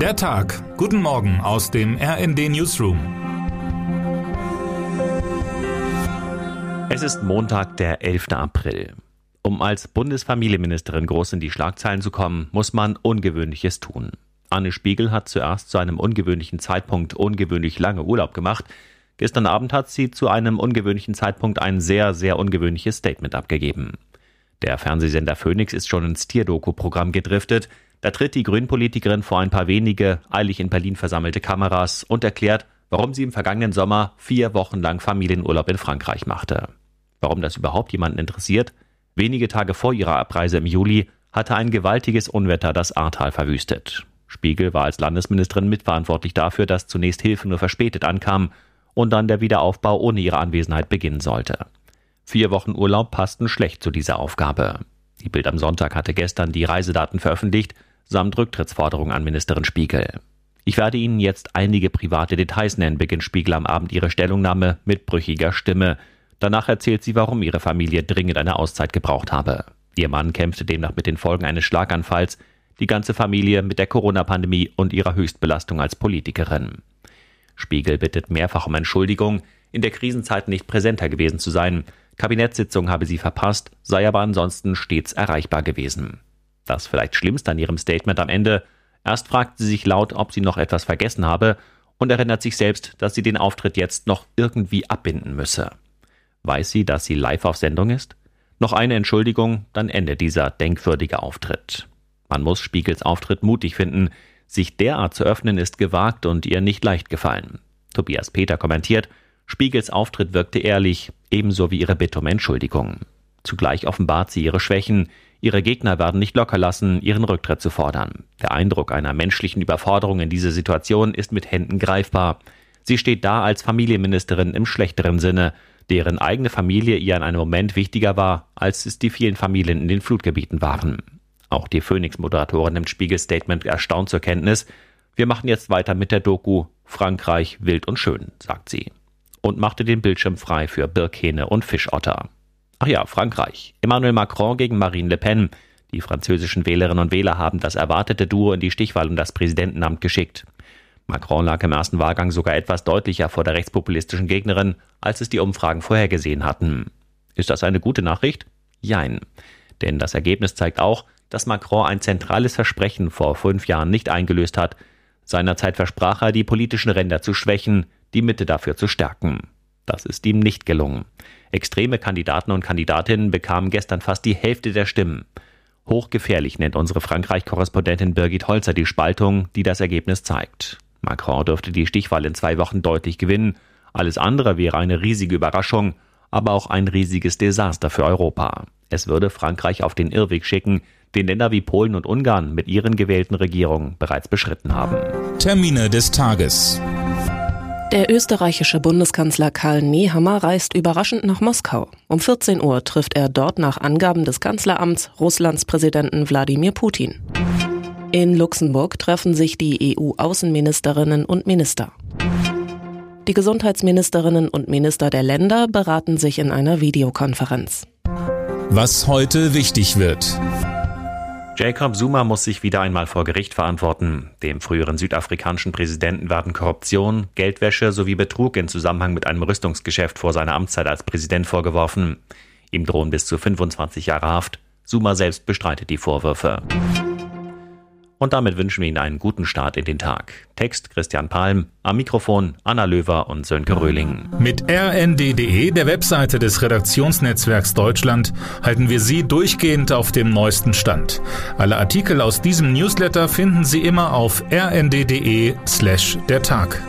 Der Tag. Guten Morgen aus dem RND Newsroom. Es ist Montag, der 11. April. Um als Bundesfamilienministerin groß in die Schlagzeilen zu kommen, muss man Ungewöhnliches tun. Anne Spiegel hat zuerst zu einem ungewöhnlichen Zeitpunkt ungewöhnlich lange Urlaub gemacht. Gestern Abend hat sie zu einem ungewöhnlichen Zeitpunkt ein sehr, sehr ungewöhnliches Statement abgegeben. Der Fernsehsender Phoenix ist schon ins Tierdoku-Programm gedriftet. Da tritt die Grünpolitikerin vor ein paar wenige eilig in Berlin versammelte Kameras und erklärt, warum sie im vergangenen Sommer vier Wochen lang Familienurlaub in Frankreich machte. Warum das überhaupt jemanden interessiert? Wenige Tage vor ihrer Abreise im Juli hatte ein gewaltiges Unwetter das Ahrtal verwüstet. Spiegel war als Landesministerin mitverantwortlich dafür, dass zunächst Hilfe nur verspätet ankam und dann der Wiederaufbau ohne ihre Anwesenheit beginnen sollte. Vier Wochen Urlaub passten schlecht zu dieser Aufgabe. Die Bild am Sonntag hatte gestern die Reisedaten veröffentlicht, samt Rücktrittsforderung an Ministerin Spiegel. Ich werde Ihnen jetzt einige private Details nennen, beginnt Spiegel am Abend ihre Stellungnahme mit brüchiger Stimme. Danach erzählt sie, warum ihre Familie dringend eine Auszeit gebraucht habe. Ihr Mann kämpfte demnach mit den Folgen eines Schlaganfalls, die ganze Familie mit der Corona-Pandemie und ihrer Höchstbelastung als Politikerin. Spiegel bittet mehrfach um Entschuldigung, in der Krisenzeit nicht präsenter gewesen zu sein. Kabinettssitzung habe sie verpasst, sei aber ansonsten stets erreichbar gewesen. Das vielleicht Schlimmste an ihrem Statement am Ende. Erst fragt sie sich laut, ob sie noch etwas vergessen habe und erinnert sich selbst, dass sie den Auftritt jetzt noch irgendwie abbinden müsse. Weiß sie, dass sie live auf Sendung ist? Noch eine Entschuldigung, dann endet dieser denkwürdige Auftritt. Man muss Spiegels Auftritt mutig finden. Sich derart zu öffnen ist gewagt und ihr nicht leicht gefallen. Tobias Peter kommentiert, Spiegels Auftritt wirkte ehrlich, ebenso wie ihre Bitte um Entschuldigung. Zugleich offenbart sie ihre Schwächen. Ihre Gegner werden nicht locker lassen, ihren Rücktritt zu fordern. Der Eindruck einer menschlichen Überforderung in dieser Situation ist mit Händen greifbar. Sie steht da als Familienministerin im schlechteren Sinne, deren eigene Familie ihr in einem Moment wichtiger war, als es die vielen Familien in den Flutgebieten waren. Auch die Phoenix-Moderatorin nimmt Spiegel-Statement erstaunt zur Kenntnis. Wir machen jetzt weiter mit der Doku Frankreich wild und schön, sagt sie und machte den Bildschirm frei für Birkhähne und Fischotter. Ach ja, Frankreich. Emmanuel Macron gegen Marine Le Pen. Die französischen Wählerinnen und Wähler haben das erwartete Duo in die Stichwahl um das Präsidentenamt geschickt. Macron lag im ersten Wahlgang sogar etwas deutlicher vor der rechtspopulistischen Gegnerin, als es die Umfragen vorhergesehen hatten. Ist das eine gute Nachricht? Jein. Denn das Ergebnis zeigt auch, dass Macron ein zentrales Versprechen vor fünf Jahren nicht eingelöst hat. Seinerzeit versprach er, die politischen Ränder zu schwächen, die Mitte dafür zu stärken. Das ist ihm nicht gelungen. Extreme Kandidaten und Kandidatinnen bekamen gestern fast die Hälfte der Stimmen. Hochgefährlich nennt unsere Frankreich-Korrespondentin Birgit Holzer die Spaltung, die das Ergebnis zeigt. Macron dürfte die Stichwahl in zwei Wochen deutlich gewinnen. Alles andere wäre eine riesige Überraschung, aber auch ein riesiges Desaster für Europa. Es würde Frankreich auf den Irrweg schicken, den Länder wie Polen und Ungarn mit ihren gewählten Regierungen bereits beschritten haben. Termine des Tages. Der österreichische Bundeskanzler Karl Nehammer reist überraschend nach Moskau. Um 14 Uhr trifft er dort nach Angaben des Kanzleramts Russlands Präsidenten Wladimir Putin. In Luxemburg treffen sich die EU-Außenministerinnen und Minister. Die Gesundheitsministerinnen und Minister der Länder beraten sich in einer Videokonferenz. Was heute wichtig wird. Jacob Zuma muss sich wieder einmal vor Gericht verantworten. Dem früheren südafrikanischen Präsidenten werden Korruption, Geldwäsche sowie Betrug in Zusammenhang mit einem Rüstungsgeschäft vor seiner Amtszeit als Präsident vorgeworfen. Ihm drohen bis zu 25 Jahre Haft. Zuma selbst bestreitet die Vorwürfe. Und damit wünschen wir Ihnen einen guten Start in den Tag. Text Christian Palm, am Mikrofon Anna Löwer und Sönke Röhling. Mit rnd.de, der Webseite des Redaktionsnetzwerks Deutschland, halten wir Sie durchgehend auf dem neuesten Stand. Alle Artikel aus diesem Newsletter finden Sie immer auf rnd.de slash der Tag.